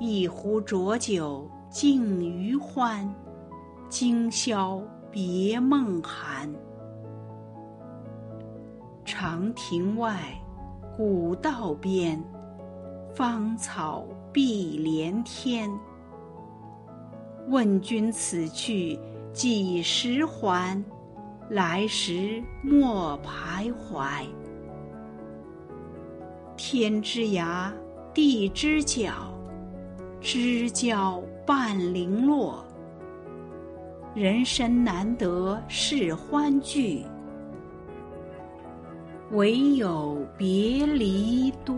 一壶浊酒尽余欢，今宵别梦寒。长亭外，古道边，芳草碧连天。问君此去几时还？来时莫徘徊。天之涯，地之角。知交半零落，人生难得是欢聚，唯有别离多。